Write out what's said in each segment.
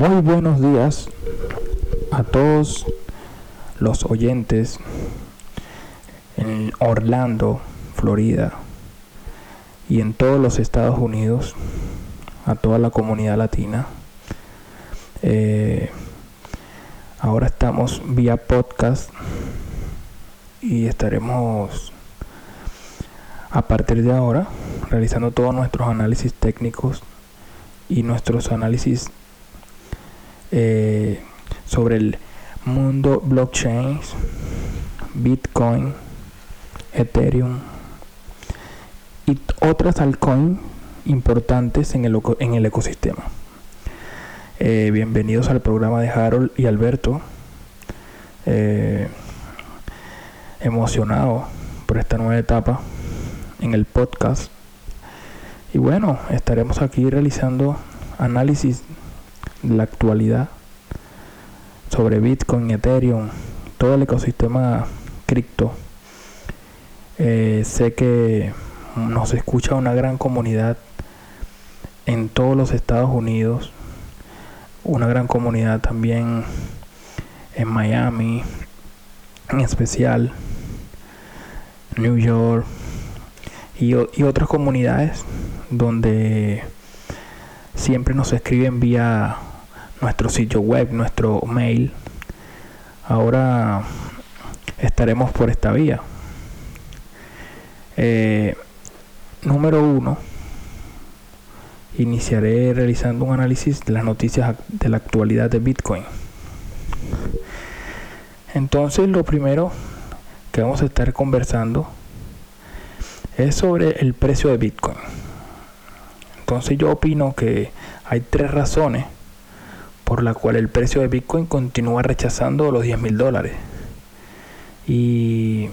Muy buenos días a todos los oyentes en Orlando, Florida y en todos los Estados Unidos, a toda la comunidad latina. Eh, ahora estamos vía podcast y estaremos a partir de ahora realizando todos nuestros análisis técnicos y nuestros análisis eh, sobre el mundo blockchain, Bitcoin, Ethereum y otras altcoins importantes en el, en el ecosistema. Eh, bienvenidos al programa de Harold y Alberto. Eh, emocionado por esta nueva etapa en el podcast. Y bueno, estaremos aquí realizando análisis la actualidad sobre Bitcoin, Ethereum, todo el ecosistema cripto. Eh, sé que nos escucha una gran comunidad en todos los Estados Unidos, una gran comunidad también en Miami, en especial New York y, y otras comunidades donde siempre nos escriben vía nuestro sitio web, nuestro mail. Ahora estaremos por esta vía. Eh, número uno, iniciaré realizando un análisis de las noticias de la actualidad de Bitcoin. Entonces, lo primero que vamos a estar conversando es sobre el precio de Bitcoin. Entonces, yo opino que hay tres razones por la cual el precio de Bitcoin continúa rechazando los 10 mil dólares. Y,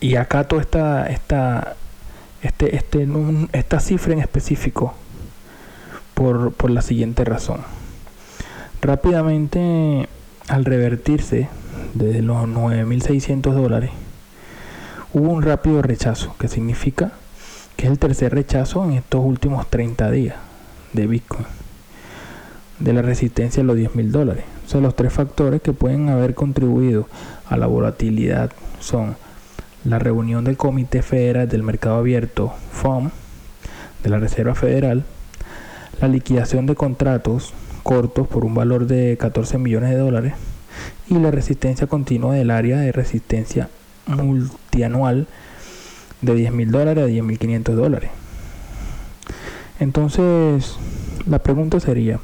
y acato esta, esta, este, este, esta cifra en específico por, por la siguiente razón. Rápidamente, al revertirse desde los 9.600 dólares, hubo un rápido rechazo, que significa que es el tercer rechazo en estos últimos 30 días de Bitcoin de la resistencia a los 10 mil dólares. son los tres factores que pueden haber contribuido a la volatilidad son la reunión del Comité Federal del Mercado Abierto, FOM, de la Reserva Federal, la liquidación de contratos cortos por un valor de 14 millones de dólares y la resistencia continua del área de resistencia multianual de 10 mil dólares a 10 mil 500 dólares. Entonces, la pregunta sería,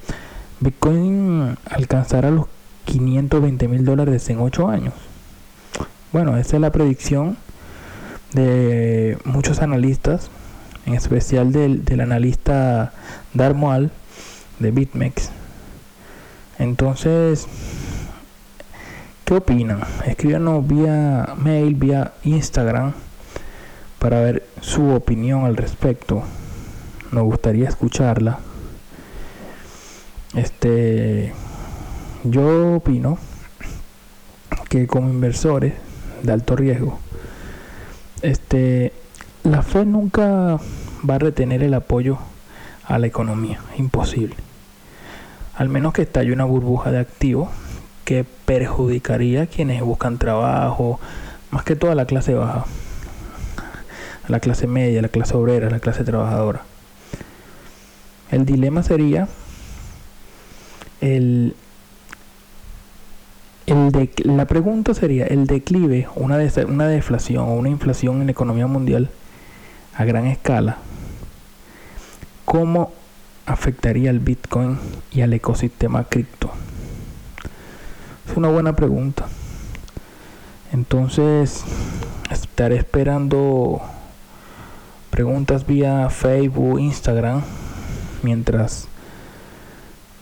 Bitcoin alcanzará los 520 mil dólares en 8 años. Bueno, esa es la predicción de muchos analistas, en especial del, analista Darmoal de BitMEX. Entonces, ¿qué opinan? Escríbanos vía mail, vía Instagram, para ver su opinión al respecto. Nos gustaría escucharla. Este, yo opino que como inversores de alto riesgo, este, la fe nunca va a retener el apoyo a la economía, imposible. Al menos que estalle una burbuja de activos que perjudicaría a quienes buscan trabajo, más que toda la clase baja, la clase media, la clase obrera, la clase trabajadora. El dilema sería el, el la pregunta sería, el declive, una, una deflación o una inflación en la economía mundial a gran escala, ¿cómo afectaría al Bitcoin y al ecosistema cripto? Es una buena pregunta. Entonces, estaré esperando preguntas vía Facebook, Instagram, mientras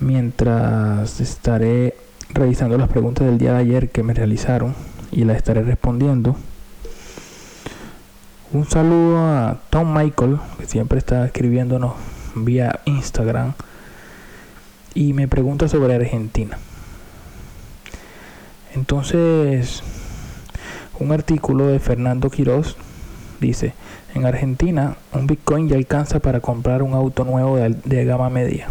mientras estaré revisando las preguntas del día de ayer que me realizaron y las estaré respondiendo. Un saludo a Tom Michael, que siempre está escribiéndonos vía Instagram y me pregunta sobre Argentina. Entonces, un artículo de Fernando Quiroz dice, en Argentina un Bitcoin ya alcanza para comprar un auto nuevo de, de gama media.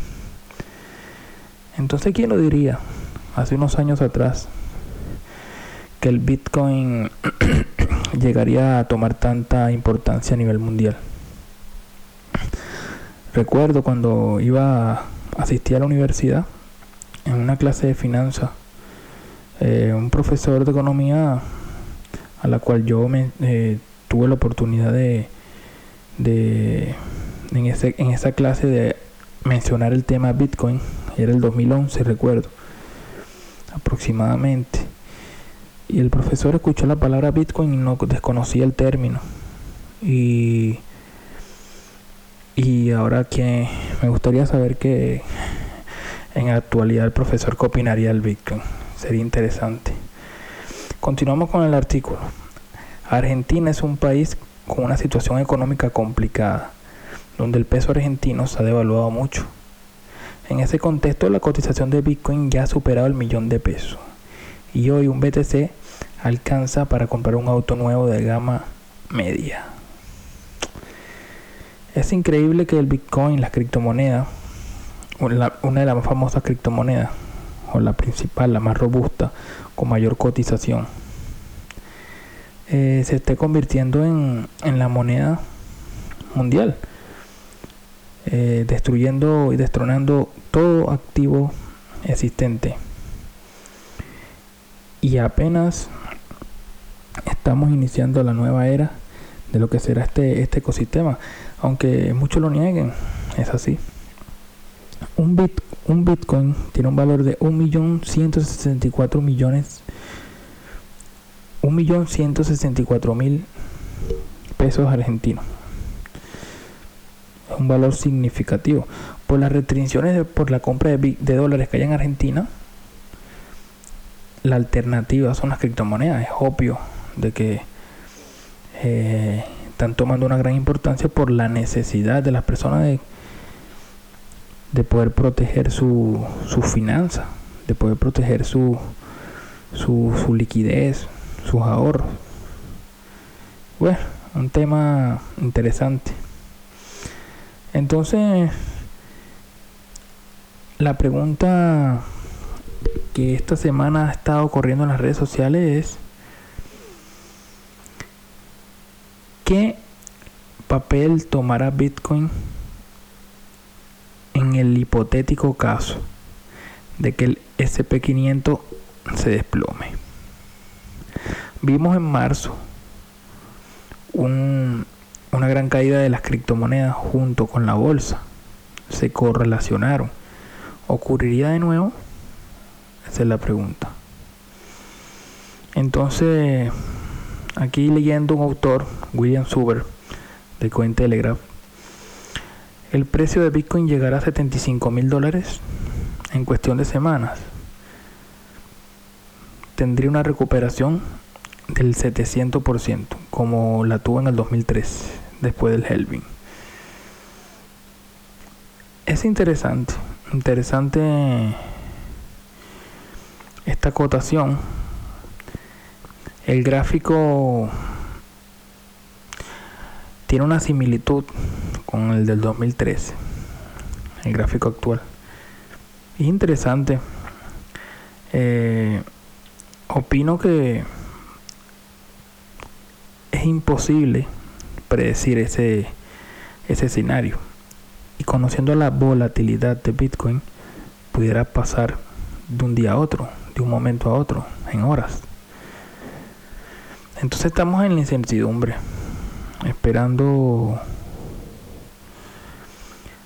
Entonces, ¿quién lo diría hace unos años atrás que el Bitcoin llegaría a tomar tanta importancia a nivel mundial? Recuerdo cuando iba a asistir a la universidad, en una clase de finanzas, eh, un profesor de economía a la cual yo me, eh, tuve la oportunidad de, de en, ese, en esa clase de mencionar el tema Bitcoin, era el 2011 recuerdo, aproximadamente. Y el profesor escuchó la palabra Bitcoin y no desconocía el término. Y, y ahora que me gustaría saber que en la actualidad el profesor qué opinaría del Bitcoin. Sería interesante. Continuamos con el artículo. Argentina es un país con una situación económica complicada, donde el peso argentino se ha devaluado mucho. En ese contexto, la cotización de Bitcoin ya ha superado el millón de pesos. Y hoy un BTC alcanza para comprar un auto nuevo de gama media. Es increíble que el Bitcoin, la criptomoneda, una de las más famosas criptomonedas, o la principal, la más robusta, con mayor cotización, eh, se esté convirtiendo en, en la moneda mundial, eh, destruyendo y destronando todo activo existente. Y apenas estamos iniciando la nueva era de lo que será este, este ecosistema, aunque muchos lo nieguen, es así. Un, bit, un Bitcoin tiene un valor de 1.164 millones 1.164.000 pesos argentinos. Un valor significativo. Por las restricciones por la compra de, de, dólares que hay en Argentina, la alternativa son las criptomonedas. Es obvio de que eh, están tomando una gran importancia por la necesidad de las personas de, de poder proteger su, su finanza, de poder proteger su, su, su liquidez, sus ahorros. Bueno, un tema interesante. Entonces, la pregunta que esta semana ha estado corriendo en las redes sociales es ¿qué papel tomará Bitcoin en el hipotético caso de que el SP500 se desplome? Vimos en marzo una gran caída de las criptomonedas junto con la bolsa. Se correlacionaron. ¿Ocurriría de nuevo? Esa es la pregunta. Entonces, aquí leyendo un autor, William Suber, de Cointelegraph, el precio de Bitcoin llegará a 75 mil dólares en cuestión de semanas. Tendría una recuperación del 700%, como la tuvo en el 2003, después del Helving. Es interesante, interesante esta cotación. El gráfico tiene una similitud con el del 2013, el gráfico actual. Es interesante. Eh, opino que imposible predecir ese, ese escenario. Y conociendo la volatilidad de Bitcoin, pudiera pasar de un día a otro, de un momento a otro, en horas. Entonces estamos en la incertidumbre, esperando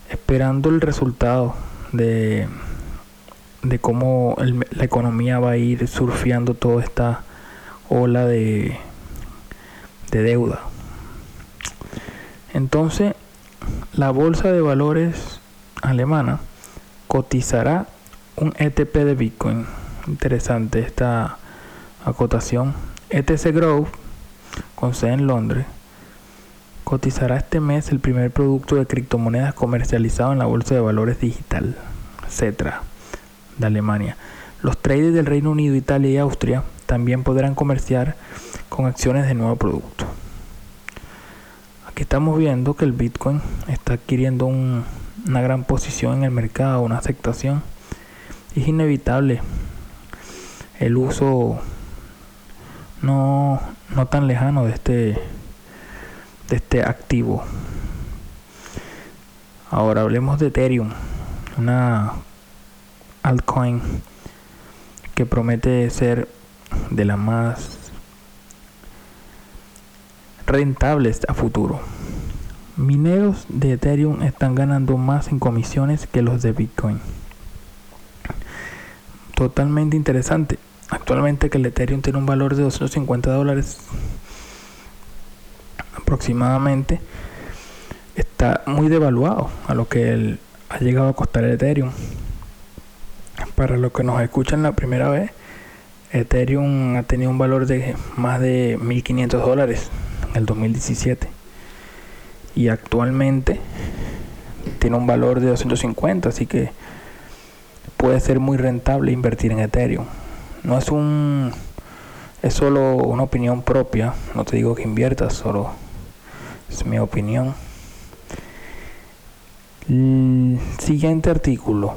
esperando el resultado de, de cómo la economía va a ir surfeando toda esta ola de, de deuda. Entonces, la bolsa de valores alemana cotizará un ETP de Bitcoin. Interesante esta acotación. ETC Growth, con sede en Londres, cotizará este mes el primer producto de criptomonedas comercializado en la bolsa de valores digital, CETRA, de Alemania. Los traders del Reino Unido, Italia y Austria también podrán comerciar con acciones de nuevo producto. Estamos viendo que el Bitcoin está adquiriendo una gran posición en el mercado, una aceptación es inevitable el uso no, no tan lejano de este, de este activo. Ahora hablemos de Ethereum, una altcoin que promete ser de las más rentables a futuro. Mineros de Ethereum están ganando más en comisiones que los de Bitcoin. Totalmente interesante. Actualmente que el Ethereum tiene un valor de 250 dólares aproximadamente. Está muy devaluado a lo que ha llegado a costar el Ethereum. Para los que nos escuchan la primera vez, Ethereum ha tenido un valor de más de 1500 dólares en el 2017 y actualmente tiene un valor de 250 así que puede ser muy rentable invertir en Ethereum. No es un es solo una opinión propia no te digo que inviertas solo es mi opinión. Siguiente artículo.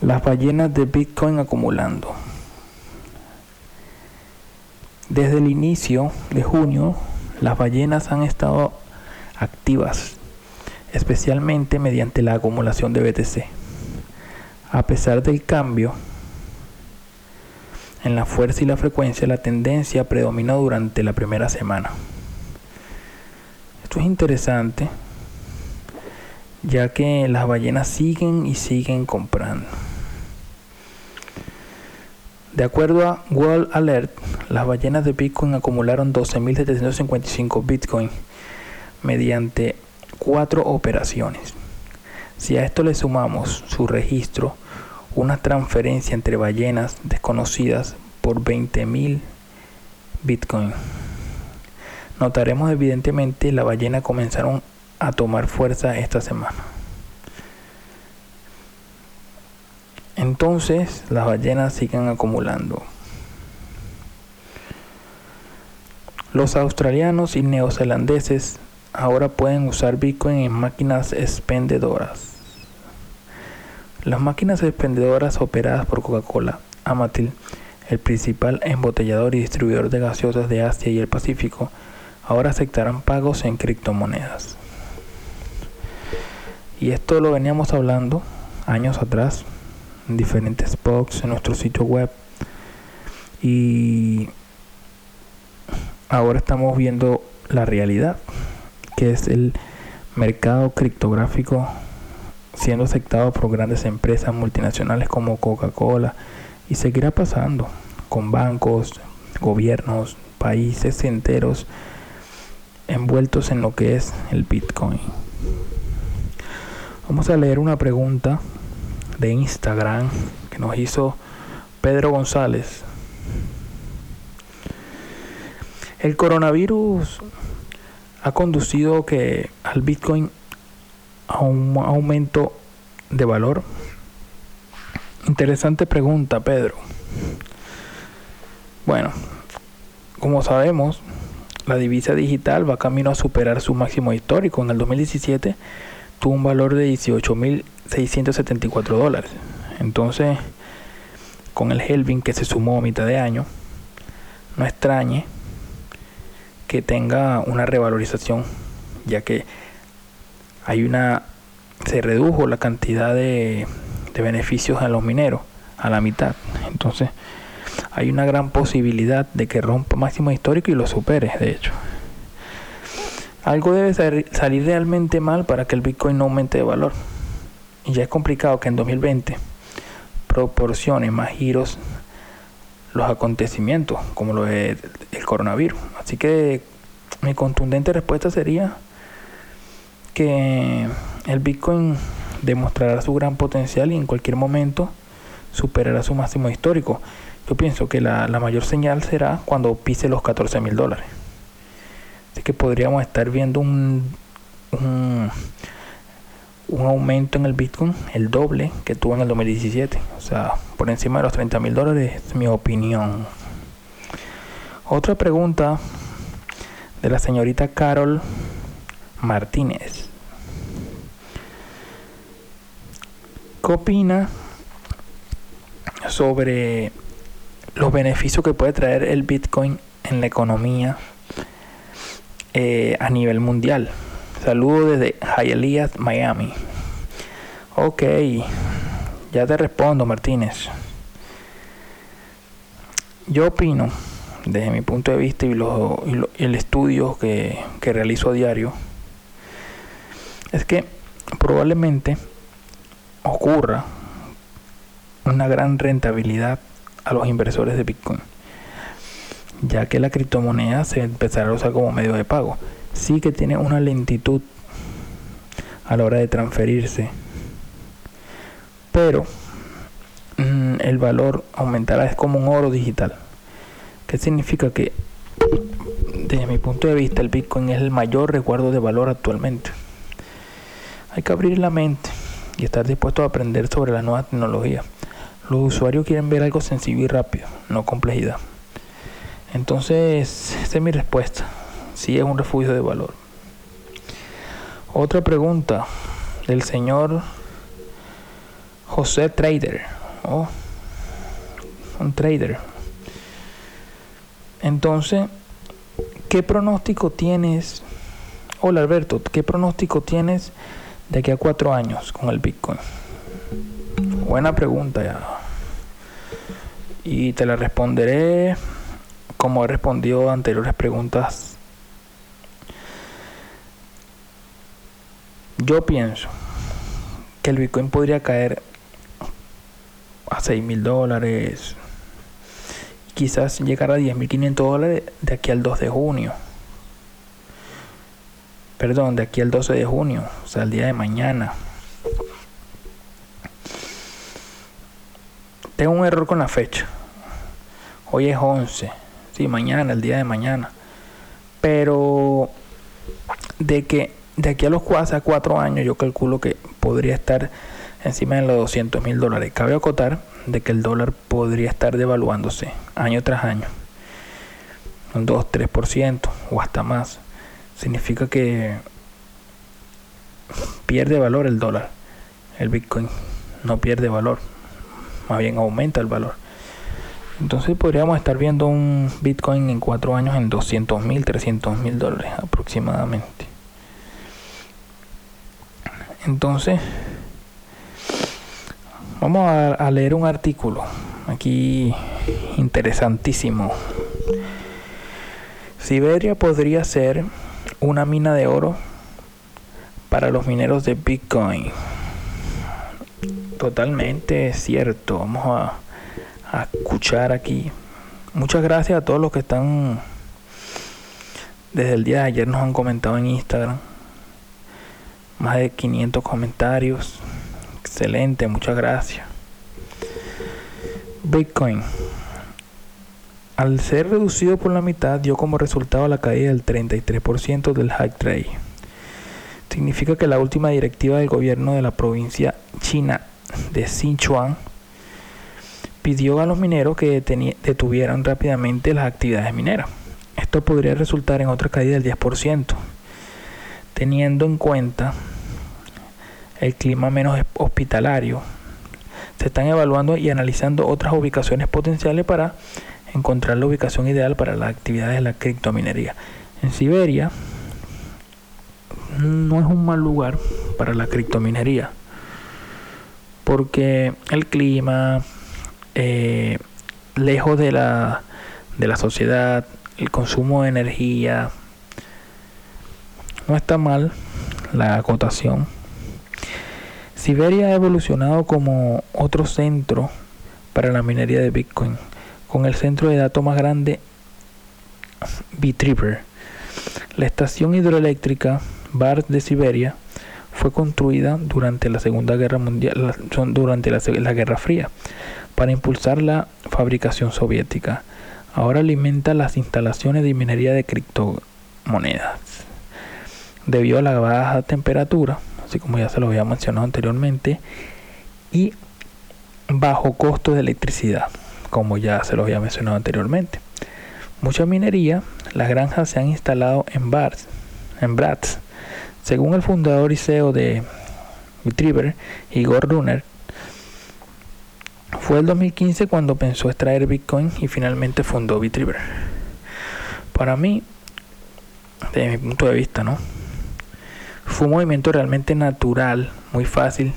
Las ballenas de Bitcoin acumulando desde el inicio de junio, las ballenas han estado activas, especialmente mediante la acumulación de BTC. A pesar del cambio en la fuerza y la frecuencia, la tendencia predominó durante la primera semana. Esto es interesante, ya que las ballenas siguen y siguen comprando. De acuerdo a World Alert, las ballenas de Bitcoin acumularon 12.755 Bitcoin mediante cuatro operaciones. Si a esto le sumamos su registro, una transferencia entre ballenas desconocidas por 20.000 Bitcoin. Notaremos evidentemente la ballena comenzaron a tomar fuerza esta semana. Entonces las ballenas siguen acumulando. Los australianos y neozelandeses ahora pueden usar Bitcoin en máquinas expendedoras. Las máquinas expendedoras operadas por Coca-Cola, Amatil, el principal embotellador y distribuidor de gaseosas de Asia y el Pacífico, ahora aceptarán pagos en criptomonedas. Y esto lo veníamos hablando años atrás en diferentes box en nuestro sitio web y ahora estamos viendo la realidad que es el mercado criptográfico siendo aceptado por grandes empresas multinacionales como Coca-Cola y seguirá pasando con bancos, gobiernos, países enteros envueltos en lo que es el Bitcoin. Vamos a leer una pregunta de Instagram que nos hizo Pedro González. El coronavirus ha conducido que al Bitcoin a un aumento de valor. Interesante pregunta, Pedro. Bueno, como sabemos, la divisa digital va camino a superar su máximo histórico. En el 2017 tuvo un valor de 18.674 dólares. Entonces, con el Helvin que se sumó a mitad de año, no extrañe que tenga una revalorización, ya que hay una se redujo la cantidad de, de beneficios a los mineros a la mitad. Entonces, hay una gran posibilidad de que rompa máximo histórico y lo supere, de hecho. Algo debe salir realmente mal para que el Bitcoin no aumente de valor. Y ya es complicado que en 2020 proporcione más giros los acontecimientos, como lo es el coronavirus. Así que mi contundente respuesta sería que el Bitcoin demostrará su gran potencial y en cualquier momento superará su máximo histórico. Yo pienso que la, la mayor señal será cuando pise los 14 mil dólares que podríamos estar viendo un, un, aumento en el Bitcoin, el doble que tuvo en el 2017. O sea, por encima de los 30 mil dólares, es mi opinión. Otra pregunta de la señorita Carol Martínez. ¿Qué opina sobre los beneficios que puede traer el Bitcoin en la economía eh, a nivel mundial. Saludos desde Hialeah, Miami. Ok, ya te respondo, Martínez. Yo opino, desde mi punto de vista y, el estudio que, que realizo a diario, es que probablemente ocurra una gran rentabilidad a los inversores de Bitcoin, ya que la criptomoneda se empezará a usar como medio de pago. Sí que tiene una lentitud a la hora de transferirse, pero Mm, el valor aumentará, es como un oro digital. ¿Qué significa que, desde mi punto de vista, el Bitcoin es el mayor recuerdo de valor actualmente? Hay que abrir la mente y estar dispuesto a aprender sobre la nueva tecnología. Los usuarios quieren ver algo sencillo y rápido, no complejidad. Entonces, esa es mi respuesta. Sí es un refugio de valor. Otra pregunta del señor José Trader. Oh, un trader. Entonces, ¿qué pronóstico tienes? Hola Alberto, ¿qué pronóstico tienes de aquí a cuatro años con el Bitcoin? Buena pregunta ya. Y te la responderé como he respondido a anteriores preguntas. Yo pienso que el Bitcoin podría caer a 6 mil dólares, quizás llegar a 10.500 dólares de aquí al 2 de junio. Perdón, de aquí al 12 de junio, o sea, el día de mañana. Tengo un error con la fecha. Hoy es 11. Sí, mañana, el día de mañana. Pero de que de aquí a los 4 años yo calculo que podría estar encima de los 200 mil dólares. Cabe acotar de que el dólar podría estar devaluándose año tras año, un 2-3% o hasta más. Significa que pierde valor el dólar. El Bitcoin no pierde valor, más bien aumenta el valor. Entonces podríamos estar viendo un Bitcoin en cuatro años en 200 mil, 300 mil dólares aproximadamente. Entonces, Vamos a, leer un artículo aquí interesantísimo. Siberia podría ser una mina de oro para los mineros de Bitcoin. Totalmente cierto. Vamos a, a escuchar aquí. Muchas gracias a todos los que están desde el día de ayer nos han comentado en Instagram. Más de 500 comentarios. Excelente, muchas gracias. Bitcoin. Al ser reducido por la mitad, dio como resultado la caída del 33% del high trade. Significa que la última directiva del gobierno de la provincia china de Sichuan pidió a los mineros que detuvieran rápidamente las actividades mineras. Esto podría resultar en otra caída del 10%, teniendo en cuenta el clima menos hospitalario. Se están evaluando y analizando otras ubicaciones potenciales para encontrar la ubicación ideal para las actividades de la criptominería. En Siberia no es un mal lugar para la criptominería porque el clima, eh, lejos de la, de la sociedad, el consumo de energía, no está mal la acotación Siberia ha evolucionado como otro centro para la minería de Bitcoin, con el centro de datos más grande Bitripper. La estación hidroeléctrica Bar de Siberia fue construida durante la Segunda Guerra Mundial, durante la, la Guerra Fría, para impulsar la fabricación soviética. Ahora alimenta las instalaciones de minería de criptomonedas. Debido a la baja temperatura, así como ya se lo había mencionado anteriormente, y bajo costo de electricidad, como ya se lo había mencionado anteriormente. Mucha minería, las granjas se han instalado en bars, en brats. Según el fundador y CEO de Retriever, Igor Runner, Fue el 2015 cuando pensó extraer Bitcoin y finalmente fundó Bitriver. Para mí, desde mi punto de vista, ¿no? Fue un movimiento realmente natural, muy fácil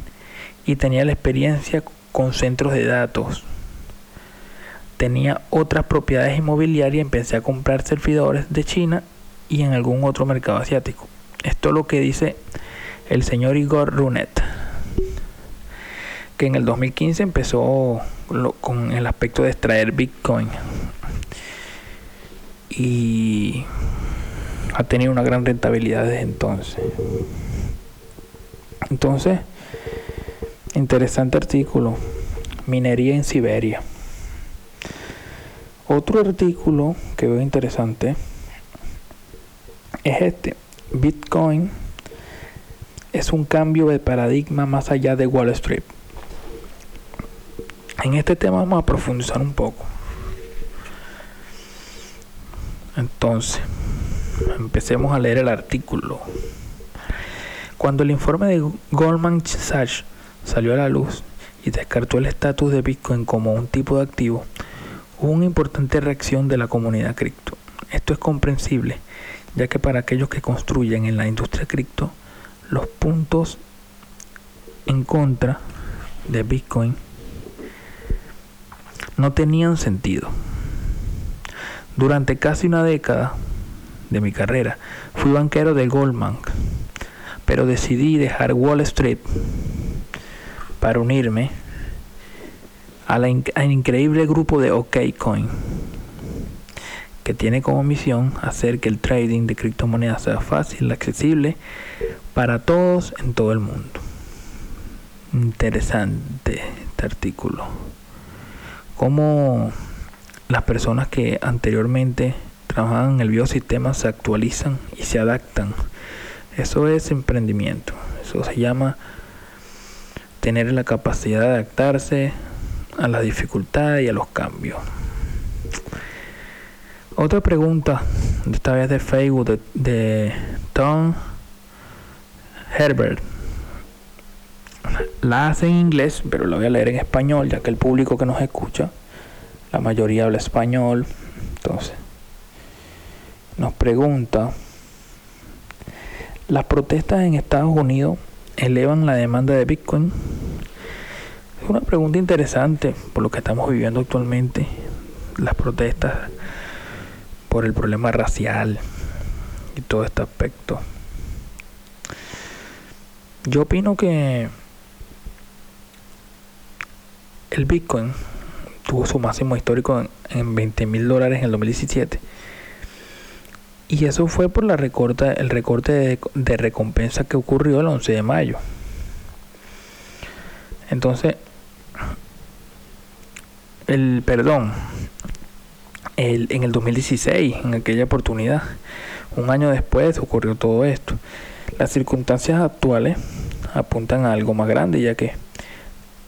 y tenía la experiencia con centros de datos. Tenía otras propiedades inmobiliarias y empecé a comprar servidores de China y en algún otro mercado asiático. Esto es lo que dice el señor Igor Runet, que en el 2015 empezó con el aspecto de extraer Bitcoin y ha tenido una gran rentabilidad desde entonces. Entonces, interesante artículo, minería en Siberia. Otro artículo que veo interesante es este. Bitcoin es un cambio de paradigma más allá de Wall Street. En este tema vamos a profundizar un poco. Entonces, empecemos a leer el artículo. Cuando el informe de Goldman Sachs salió a la luz y descartó el estatus de Bitcoin como un tipo de activo, hubo una importante reacción de la comunidad cripto. Esto es comprensible, ya que para aquellos que construyen en la industria cripto, los puntos en contra de Bitcoin no tenían sentido. Durante casi una década de mi carrera fui banquero de Goldman, pero decidí dejar Wall Street para unirme al increíble grupo de OKCoin que tiene como misión hacer que el trading de criptomonedas sea fácil, accesible para todos en todo el mundo. Interesante este artículo. Cómo las personas que anteriormente trabajaban en el biosistema se actualizan y se adaptan. Eso es emprendimiento. Eso se llama tener la capacidad de adaptarse a las dificultades y a los cambios. Otra pregunta, esta vez de Facebook, de, Tom Herbert. La hace en inglés, pero la voy a leer en español, ya que el público que nos escucha, la mayoría habla español. Entonces, nos pregunta, ¿las protestas en Estados Unidos elevan la demanda de Bitcoin? Es una pregunta interesante por lo que estamos viviendo actualmente. Las protestas por el problema racial y todo este aspecto. Yo opino que el Bitcoin tuvo su máximo histórico en, 20 mil dólares en el 2017. Y eso fue por la recorta, el recorte de, de recompensa que ocurrió el 11 de mayo. Entonces, el perdón, en el 2016, en aquella oportunidad. Un año después ocurrió todo esto. Las circunstancias actuales apuntan a algo más grande, ya que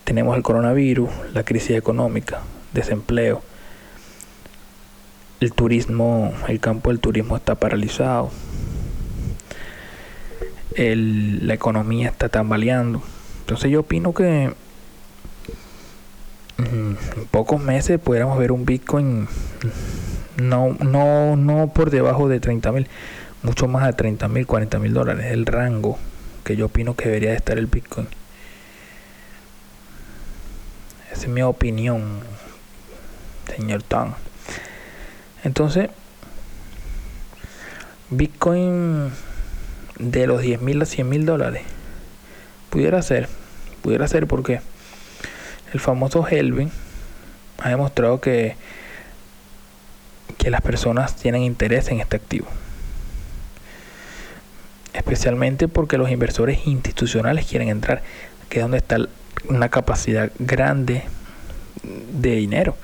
tenemos el coronavirus, la crisis económica, desempleo, el turismo, el campo del turismo está paralizado, la economía está tambaleando. Entonces yo opino que en pocos meses pudiéramos ver un Bitcoin no, no, no por debajo de 30 mil, mucho más de 30 mil, 40 mil dólares, el rango que yo opino que debería de estar el Bitcoin. Esa es mi opinión, señor Tan. Entonces, Bitcoin de los 10 mil a 100 mil dólares, pudiera ser, pudiera ser porque el famoso Helvin ha demostrado que, que las personas tienen interés en este activo. Especialmente porque los inversores institucionales quieren entrar, que es donde está una capacidad grande de dinero,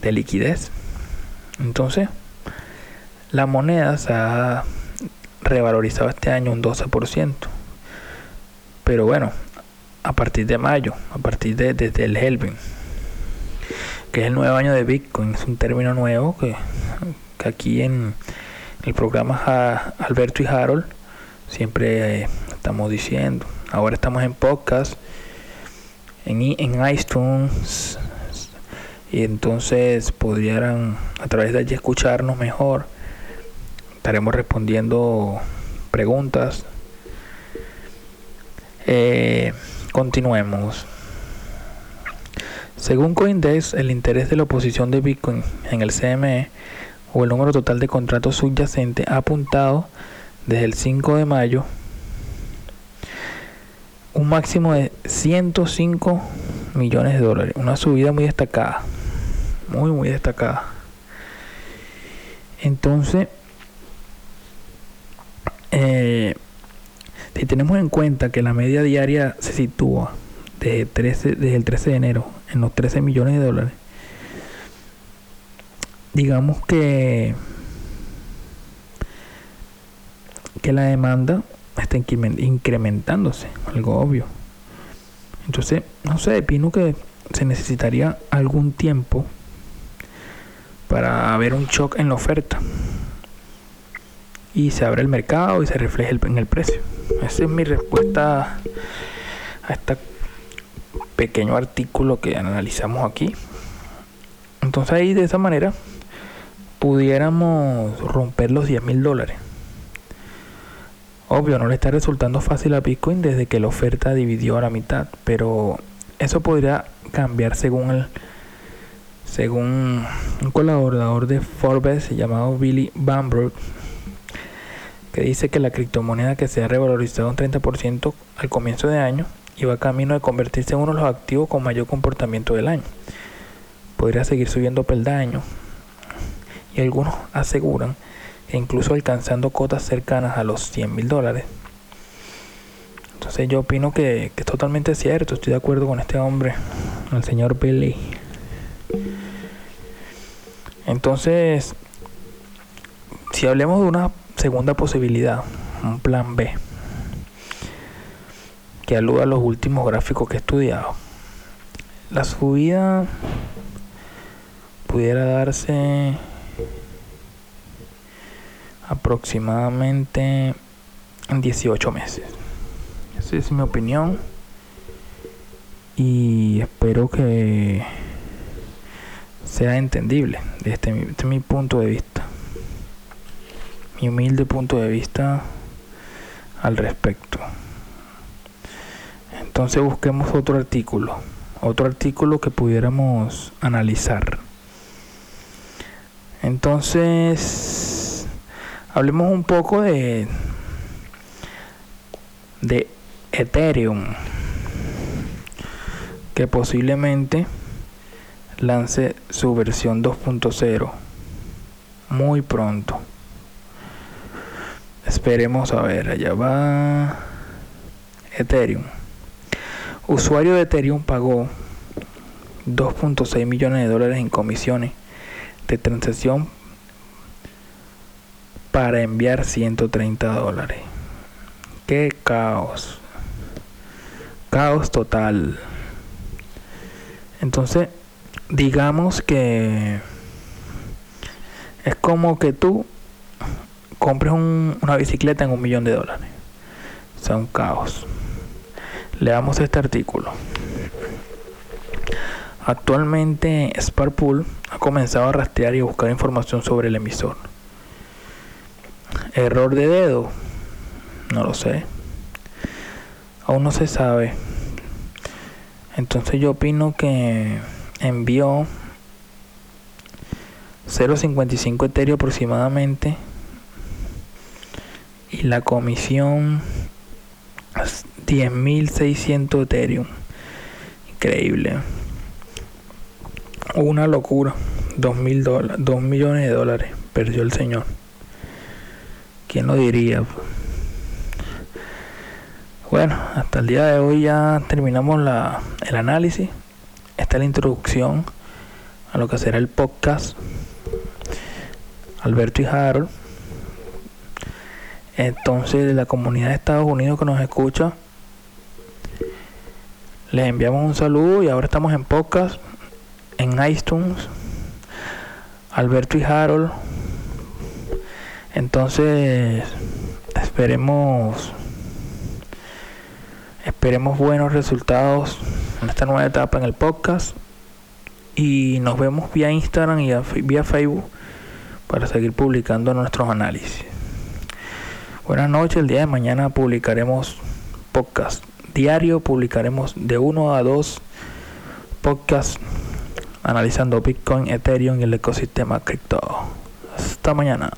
de liquidez. Entonces, la moneda se ha revalorizado este año un 12%. Pero bueno, a partir de mayo, a partir de desde el Helvin, que es el nuevo año de Bitcoin, es un término nuevo que, aquí en el programa Alberto y Harold siempre eh, estamos diciendo. Ahora estamos en podcast, en, en iTunes y entonces pudieran a través de allí escucharnos mejor. Estaremos respondiendo preguntas. Eh, continuemos. Según Coindex, el interés de la oposición de Bitcoin en el CME o el número total de contratos subyacentes ha apuntado desde el 5 de mayo un máximo de 105 millones de dólares, una subida muy destacada, muy muy destacada. Entonces, eh, si tenemos en cuenta que la media diaria se sitúa desde, 13, desde el 13 de enero en los 13 millones de dólares, digamos que que la demanda incrementándose, algo obvio. Entonces, no sé, opino que se necesitaría algún tiempo para ver un shock en la oferta y se abre el mercado y se refleje en el precio. Esa es mi respuesta a este pequeño artículo que analizamos aquí. Entonces ahí de esa manera pudiéramos romper los 10 mil dólares. Obvio, no le está resultando fácil a Bitcoin desde que la oferta dividió a la mitad, pero eso podría cambiar según el según un colaborador de Forbes llamado Billy Bamberg, que dice que la criptomoneda que se ha revalorizado un 30% al comienzo de año va camino de convertirse en uno de los activos con mayor comportamiento del año. Podría seguir subiendo peldaños y algunos aseguran que incluso alcanzando cotas cercanas a los 100 mil dólares. Entonces yo opino que, es totalmente cierto, estoy de acuerdo con este hombre, el señor Billy. Entonces, si hablemos de una segunda posibilidad, un plan B, que aluda a los últimos gráficos que he estudiado. La subida pudiera darse aproximadamente en 18 meses. Esa es mi opinión y espero que sea entendible desde desde mi punto de vista mi humilde punto de vista al respecto. Entonces busquemos otro artículo, otro artículo que pudiéramos analizar. Entonces, hablemos un poco de de Ethereum que posiblemente lance su versión 2.0 muy pronto. Esperemos a ver, allá va Ethereum. Usuario de Ethereum pagó 2.6 millones de dólares en comisiones de transacción para enviar 130 dólares. Qué caos. Caos total. Entonces, digamos que es como que tú compres una bicicleta en un millón de dólares. O sea, un caos. Leamos este artículo. Actualmente Sparpool ha comenzado a rastrear y buscar información sobre el emisor. Error de dedo. No lo sé. Aún no se sabe. Entonces yo opino que envió 0.55 Ethereum aproximadamente y la comisión 10.600 Ethereum. Increíble. Una locura. 2, mil 2 millones de dólares perdió el señor. ¿Quién lo diría? Bueno, hasta el día de hoy ya terminamos la, el análisis. Esta es la introducción a lo que será el podcast. Alberto y Harold entonces, la comunidad de Estados Unidos que nos escucha, les enviamos un saludo y ahora estamos en podcast, en iTunes, Alberto y Harold. Entonces, esperemos esperemos buenos resultados en esta nueva etapa en el podcast. Y nos vemos vía Instagram y vía Facebook para seguir publicando nuestros análisis. Buenas noches, el día de mañana publicaremos podcast diario, publicaremos de uno a dos podcasts analizando Bitcoin, Ethereum y el ecosistema cripto. Hasta mañana.